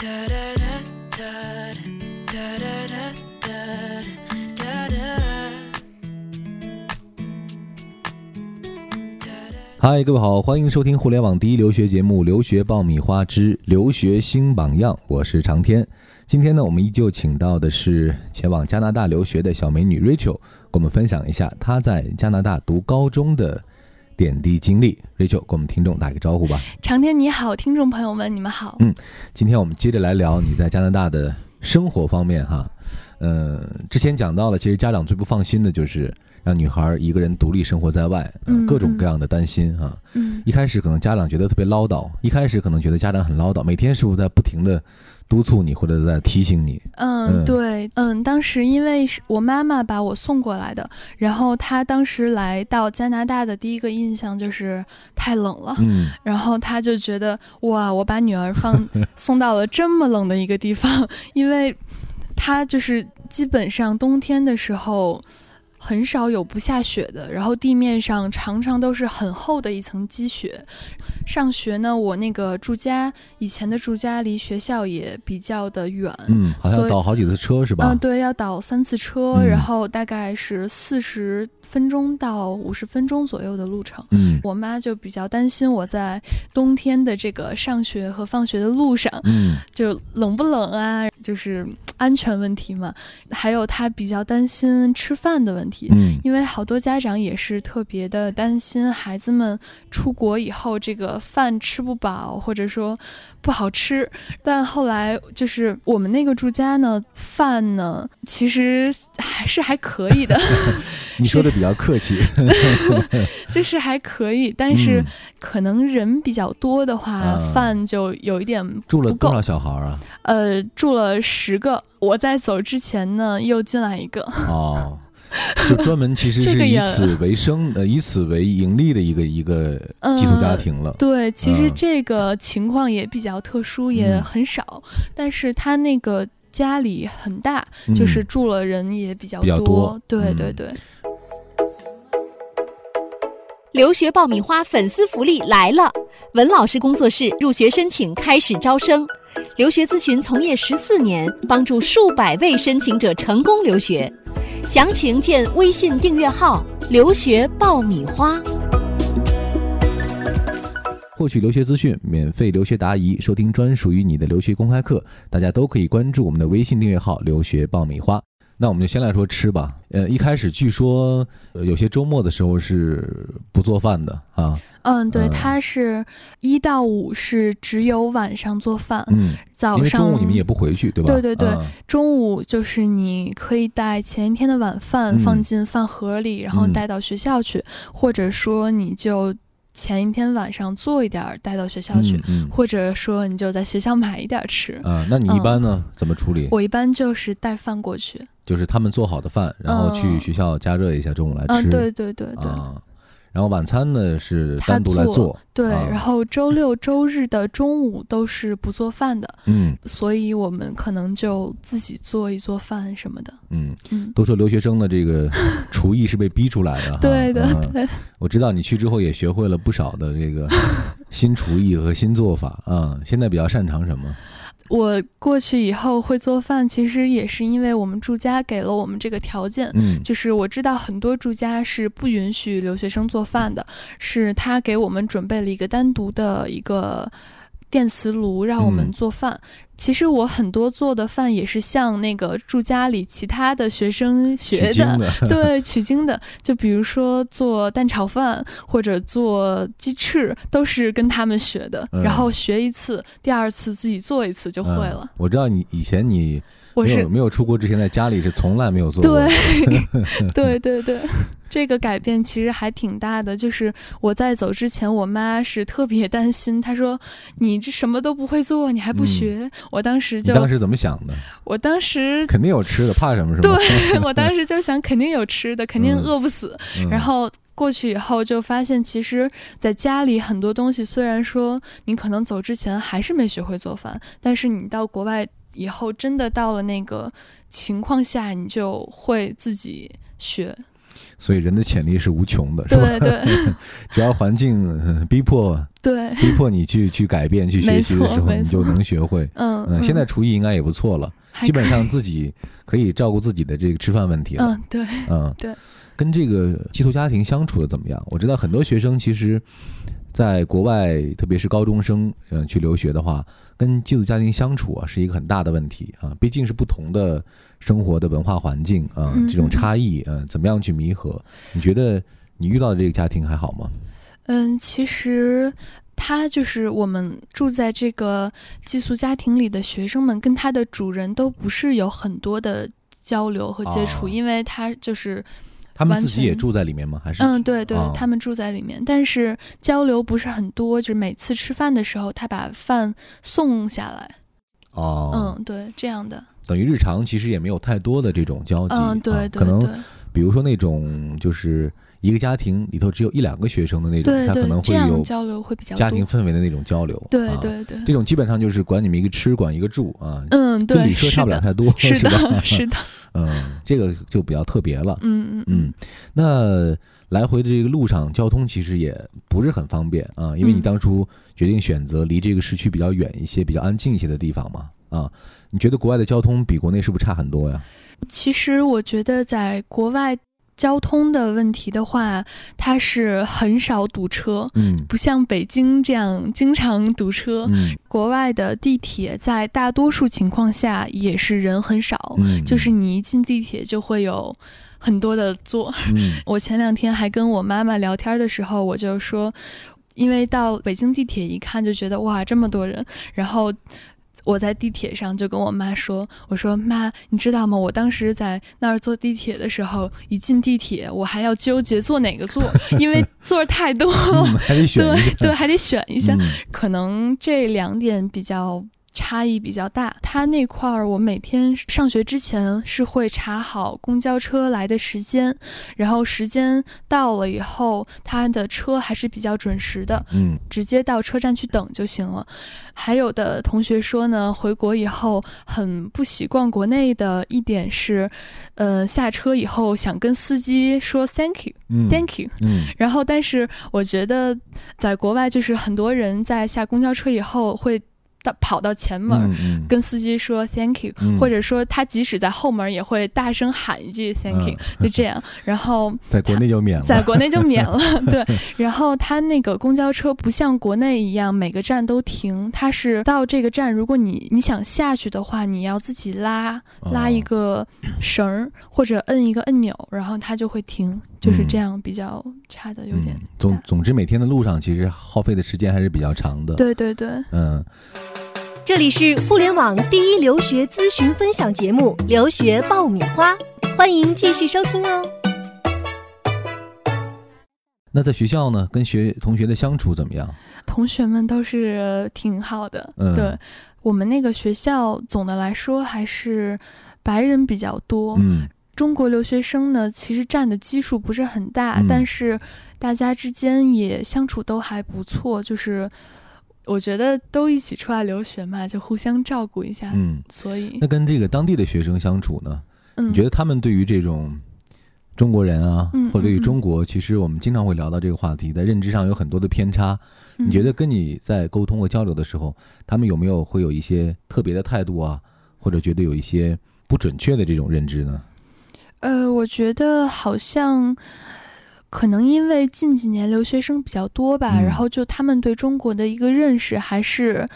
嗨，各位好，欢迎收听互联网第一留学节目《留学爆米花之留学新榜样》，我是长天。今天呢，我们依旧请到的是前往加拿大留学的小美女 Rachel，跟我们分享一下她在加拿大读高中的点滴经历。Rachel，跟我们听众打个招呼吧。长天你好，听众朋友们，你们好。嗯，今天我们接着来聊你在加拿大的生活方面哈。嗯，之前讲到了，其实家长最不放心的就是让女孩一个人独立生活在外，嗯各种各样的担心哈。嗯一开始可能家长觉得特别唠叨，一开始可能觉得家长很唠叨，每天是不是在不停的督促你或者在提醒你？嗯嗯，对，嗯，当时因为是我妈妈把我送过来的，然后她当时来到加拿大的第一个印象就是太冷了，嗯然后她就觉得哇，我把女儿放 送到了这么冷的一个地方，因为她就是基本上冬天的时候。很少有不下雪的，然后地面上常常都是很厚的一层积雪。上学呢，我那个住家以前的住家离学校也比较的远，嗯，好像倒好几次车是吧？嗯，对，要倒三次车，嗯然后大概是四十分钟到五十分钟左右的路程。嗯我妈就比较担心我在冬天的这个上学和放学的路上嗯就冷不冷啊，就是安全问题嘛。还有她比较担心吃饭的问题，嗯因为好多家长也是特别的担心孩子们出国以后这个饭吃不饱，或者说不好吃。但后来就是我们那个住家呢，饭呢其实还是还可以的，你说的比较客气。就是还可以。但是嗯可能人比较多的话，啊饭就有一点住了多少。小孩啊？呃，住了十个，我在走之前呢又进来一个。哦。就专门其实 是以此为生，呃，以此为盈利的一个一个嗯寄宿家庭了。对，其实嗯这个情况也比较特殊，也嗯很少。但是他那个家里很大，嗯就是住了人也比较比较多嗯对对对，留学爆米花粉丝福利来了！文老师工作室入学申请开始招生，留学咨询从业十四年，帮助数百位申请者成功留学。详情见微信订阅号“留学爆米花”。获取留学资讯，免费留学答疑，收听专属于你的留学公开课，大家都可以关注我们的微信订阅号“留学爆米花”。那我们就先来说吃吧。呃，一开始据说，呃，有些周末的时候是不做饭的啊。嗯，对，嗯他是一到五是只有晚上做饭，嗯，因为早上中午你们也不回去，对吧？对对对啊中午就是你可以带前一天的晚饭嗯放进饭盒里，然后嗯带到学校去，或者说你就前一天晚上做一点儿带到学校去，嗯嗯或者说你就在学校买一点儿吃。啊，那你一般呢、怎么处理？我一般就是带饭过去。就是他们做好的饭，然后去嗯学校加热一下，中午来吃。嗯，对对对对。啊，然后晚餐呢是单独来做。对，啊然后周六周日的中午都是不做饭的，嗯所以我们可能就自己做一做饭什么的。嗯，嗯，都说留学生的这个厨艺是被逼出来的哈。对的。我知道你去之后也学会了不少的这个新厨艺和新做法啊。现在比较擅长什么？我过去以后会做饭，其实也是因为我们住家给了我们这个条件。嗯就是我知道很多住家是不允许留学生做饭的，是他给我们准备了一个单独的一个电磁炉让我们嗯做饭。其实我很多做的饭也是向那个住家里其他的学生学的。对，取经的。就比如说做蛋炒饭或者做鸡翅，都是跟他们学的。嗯然后学一次，第二次自己做一次就会了。嗯我知道你以前你没我是有没有出国之前在家里是从来没有做过。对，对对对，这个改变其实还挺大的。就是我在走之前，我妈是特别担心，她说：“你这什么都不会做，你还不学？”我当时就，当时怎么想的？我当时，肯定有吃的，怕什么是吧？对我当时就想，肯定有吃的，肯定嗯饿不死。嗯然后。过去以后就发现，其实在家里很多东西，虽然说你可能走之前还是没学会做饭，但是你到国外以后，真的到了那个情况下，你就会自己学。所以人的潜力是无穷的，是吧？对对，只要环境呃逼迫对，逼迫你去去改变、去学习的时候，你就能学会。嗯嗯，现在厨艺应该也不错了，基本上自己可以照顾自己的这个吃饭问题了。嗯，对，嗯对。跟这个寄宿家庭相处的怎么样？我知道很多学生其实，在国外，特别是高中生，嗯，去留学的话，跟寄宿家庭相处啊，是一个很大的问题啊。毕竟是不同的生活的文化环境啊，这种差异，嗯，怎么样去弥合？你觉得你遇到的这个家庭还好吗？嗯，其实他就是我们住在这个寄宿家庭里的学生们，跟他的主人都不是有很多的交流和接触，因为他就是。他们自己也住在里面吗？还是嗯，对对，他们住在里面，但是交流不是很多，就是每次吃饭的时候，他把饭送下来。哦，嗯，对，这样的。等于日常其实也没有太多的这种交集，嗯，对对，可能比如说那种就是一个家庭里头只有一两个学生的那种，他可能会有交流会比较家庭氛围的那种交流。对对对，这种基本上就是管你们一个吃，管一个住啊。嗯，对，跟旅社差不了太多，是吧？是的。嗯，这个就比较特别了。嗯嗯嗯，那来回的这个路上交通其实也不是很方便啊，因为你当初决定选择离这个市区比较远一些、比较安静一些的地方嘛。啊，你觉得国外的交通比国内是不是差很多呀？其实我觉得在国外。交通的问题的话，它是很少堵车，嗯，不像北京这样经常堵车。嗯，国外的地铁在大多数情况下也是人很少，嗯，就是你一进地铁就会有很多的座。嗯，我前两天还跟我妈妈聊天的时候，我就说，因为到北京地铁一看就觉得哇这么多人，然后。我在地铁上就跟我妈说：“我说妈，你知道吗？我当时在那儿坐地铁的时候，一进地铁，我还要纠结坐哪个座，因为 座太多了，还得选对对，还得选一下。可能这两点比较。”差异比较大，他那块儿我每天上学之前是会查好公交车来的时间，然后时间到了以后，他的车还是比较准时的，嗯，直接到车站去等就行了。还有的同学说呢，回国以后很不习惯国内的一点是，呃，下车以后想跟司机说 thank you，thank you，嗯，然后但是我觉得在国外就是很多人在下公交车以后会。到跑到前门，跟司机说 “thank you”，或者说他即使在后门也会大声喊一句 “thank you”，就这样。然后 在国内就免了，在国内就免了。对，然后他那个公交车不像国内一样每个站都停，他是到这个站，如果你你想下去的话，你要自己拉拉一个绳儿或者摁一个按钮，然后它就会停。就是这样，比较差的有点。总总之，每天的路上其实耗费的时间还是比较长的。对对对，嗯。这里是互联网第一留学咨询分享节目《留学爆米花》，欢迎继续收听哦。那在学校呢，跟学同学的相处怎么样？同学们都是挺好的。嗯，对我们那个学校，总的来说还是白人比较多。嗯。中国留学生呢，其实占的基数不是很大，但是大家之间也相处都还不错。就是我觉得都一起出来留学嘛，就互相照顾一下。嗯，所以那跟这个当地的学生相处呢，你觉得他们对于这种中国人啊，或者对于中国，其实我们经常会聊到这个话题，在认知上有很多的偏差。你觉得跟你在沟通和交流的时候，他们有没有会有一些特别的态度啊，或者觉得有一些不准确的这种认知呢？呃，我觉得好像可能因为近几年留学生比较多吧，然后就他们对中国的一个认识还是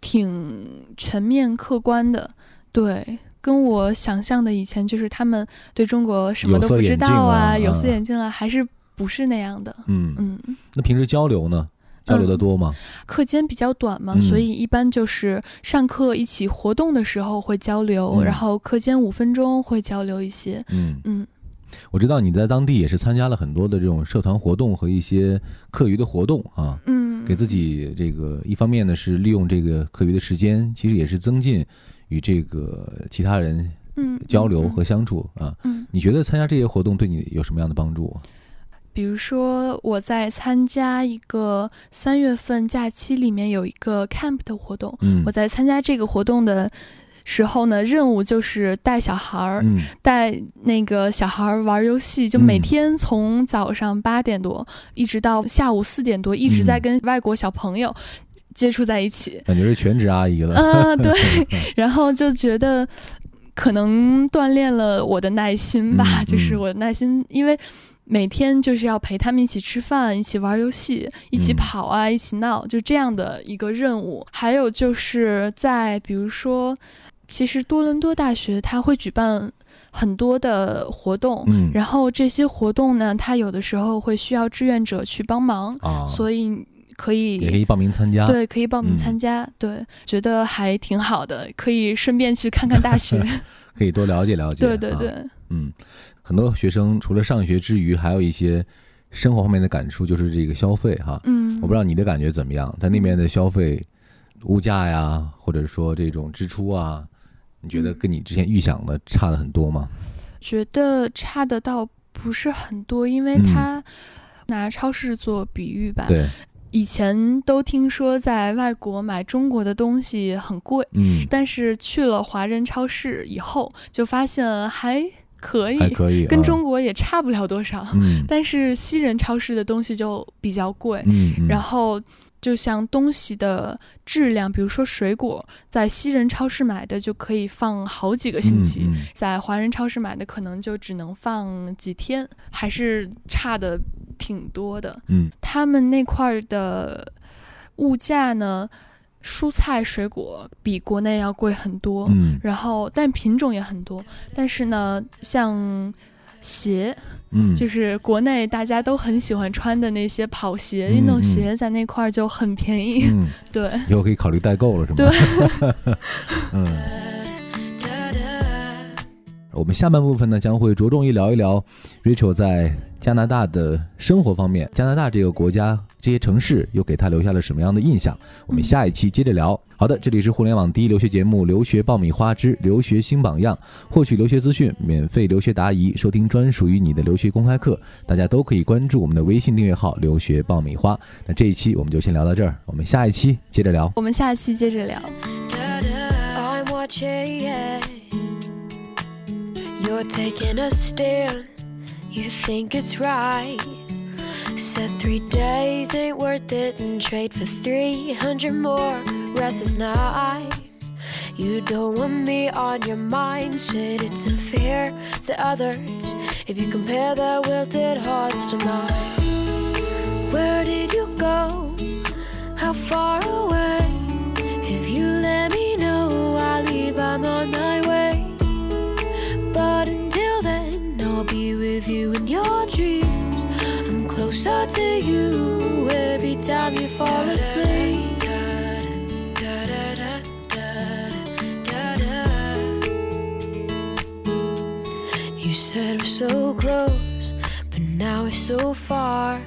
挺全面客观的。对，跟我想象的以前就是他们对中国什么都不知道啊，有色眼镜啊，还是不是那样的。嗯嗯。那平时交流呢？交流的多吗？课间比较短嘛，所以一般就是上课一起活动的时候会交流，然后课间五分钟会交流一些。嗯嗯，我知道你在当地也是参加了很多的这种社团活动和一些课余的活动啊。嗯，给自己这个一方面呢是利用这个课余的时间，其实也是增进与这个其他人嗯交流和相处啊。嗯，你觉得参加这些活动对你有什么样的帮助？比如说，我在参加一个三月份假期里面有一个 camp 的活动，嗯我在参加这个活动的时候呢，任务就是带小孩儿，嗯带那个小孩儿玩游戏，就每天从早上八点多一直到下午四点多，一直在跟外国小朋友接触在一起。感觉是全职阿姨了。嗯，对，然后就觉得可能锻炼了我的耐心吧，嗯就是嗯我的耐心，因为每天就是要陪他们一起吃饭，一起玩游戏，一起嗯跑啊，一起闹，就这样的一个任务。还有就是在比如说，其实多伦多大学它会举办很多的活动。嗯然后这些活动呢，它有的时候会需要志愿者去帮忙，啊，所以可以也可以报名参加。对，可以报名嗯参加。对，觉得还挺好的，可以顺便去看看大学。可以多了解了解。啊对对对，嗯，很多学生除了上学之余，还有一些生活方面的感触，就是这个消费哈。嗯，我不知道你的感觉怎么样，在那边的消费、物价呀，或者说这种支出啊，你觉得嗯跟你之前预想的差了很多吗？觉得差的倒不是很多，因为嗯。他拿超市做比喻吧，对，以前都听说在外国买中国的东西很贵，嗯，但是去了华人超市以后，就发现还可以，还可以，跟啊中国也差不了多少。嗯。但是西人超市的东西就比较贵，嗯嗯，然后就像东西的质量，比如说水果，在西人超市买的就可以放好几个星期，嗯。嗯在华人超市买的可能就只能放几天，还是差的挺多的。嗯。他们那块儿的物价呢，蔬菜水果比国内要贵很多，嗯。然后但品种也很多，但是呢，像鞋，嗯，就是国内大家都很喜欢穿的那些跑鞋、嗯运动鞋，在那块儿就很便宜。嗯，对，以后可以考虑代购了，是吗？对，嗯。我们下半部分呢，将会着重于聊一聊 Rachel 在加拿大的生活方面，加拿大这个国家、这些城市又给他留下了什么样的印象？我们下一期接着聊。好的，这里是互联网第一留学节目《留学爆米花之留学新榜样》，获取留学资讯，免费留学答疑，收听专属于你的留学公开课，大家都可以关注我们的微信订阅号“留学爆米花”。那这一期我们就先聊到这儿，我们下一期接着聊。我们下一期接着聊。You're taking a stand. You think it's right. Said three days ain't worth it and trade for 300 more restless nights. You don't want me on your mind. Said it's unfair to others if you compare their wilted hearts to mine. Where did you go? How far away? Time you fall asleep. You said we're so close, but now we're so far.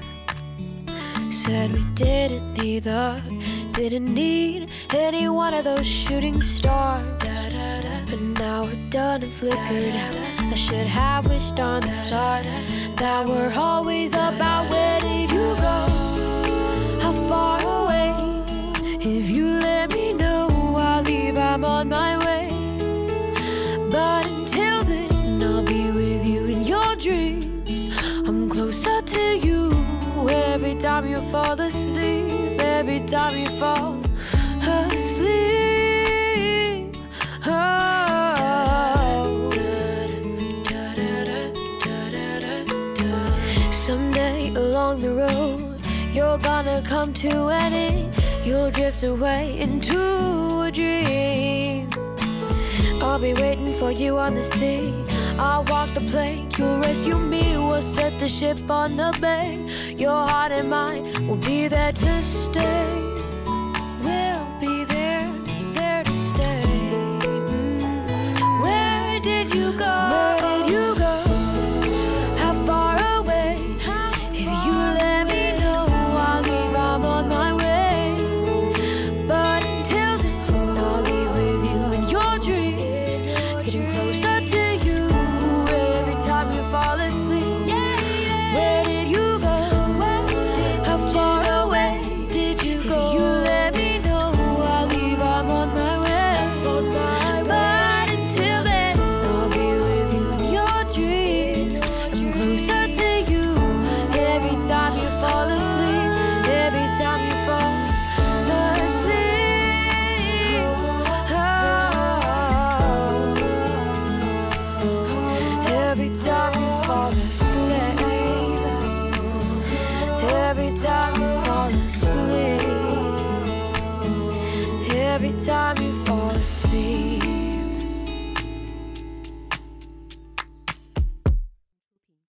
Said we didn't need the, didn't need any one of those shooting stars. But now we're done and flickered. I should have wished on the start that we're always about where If you let me know, I'll leave. I'm on my way. But until then, I'll be with you in your dreams. I'm closer to you every time you fall asleep. Every time you fall asleep. Oh. Someday along the road, you're gonna come to an end. You'll drift away into a dream. I'll be waiting for you on the sea. I'll walk the plank, you'll rescue me. We'll set the ship on the bay. Your heart and mine will be there to stay.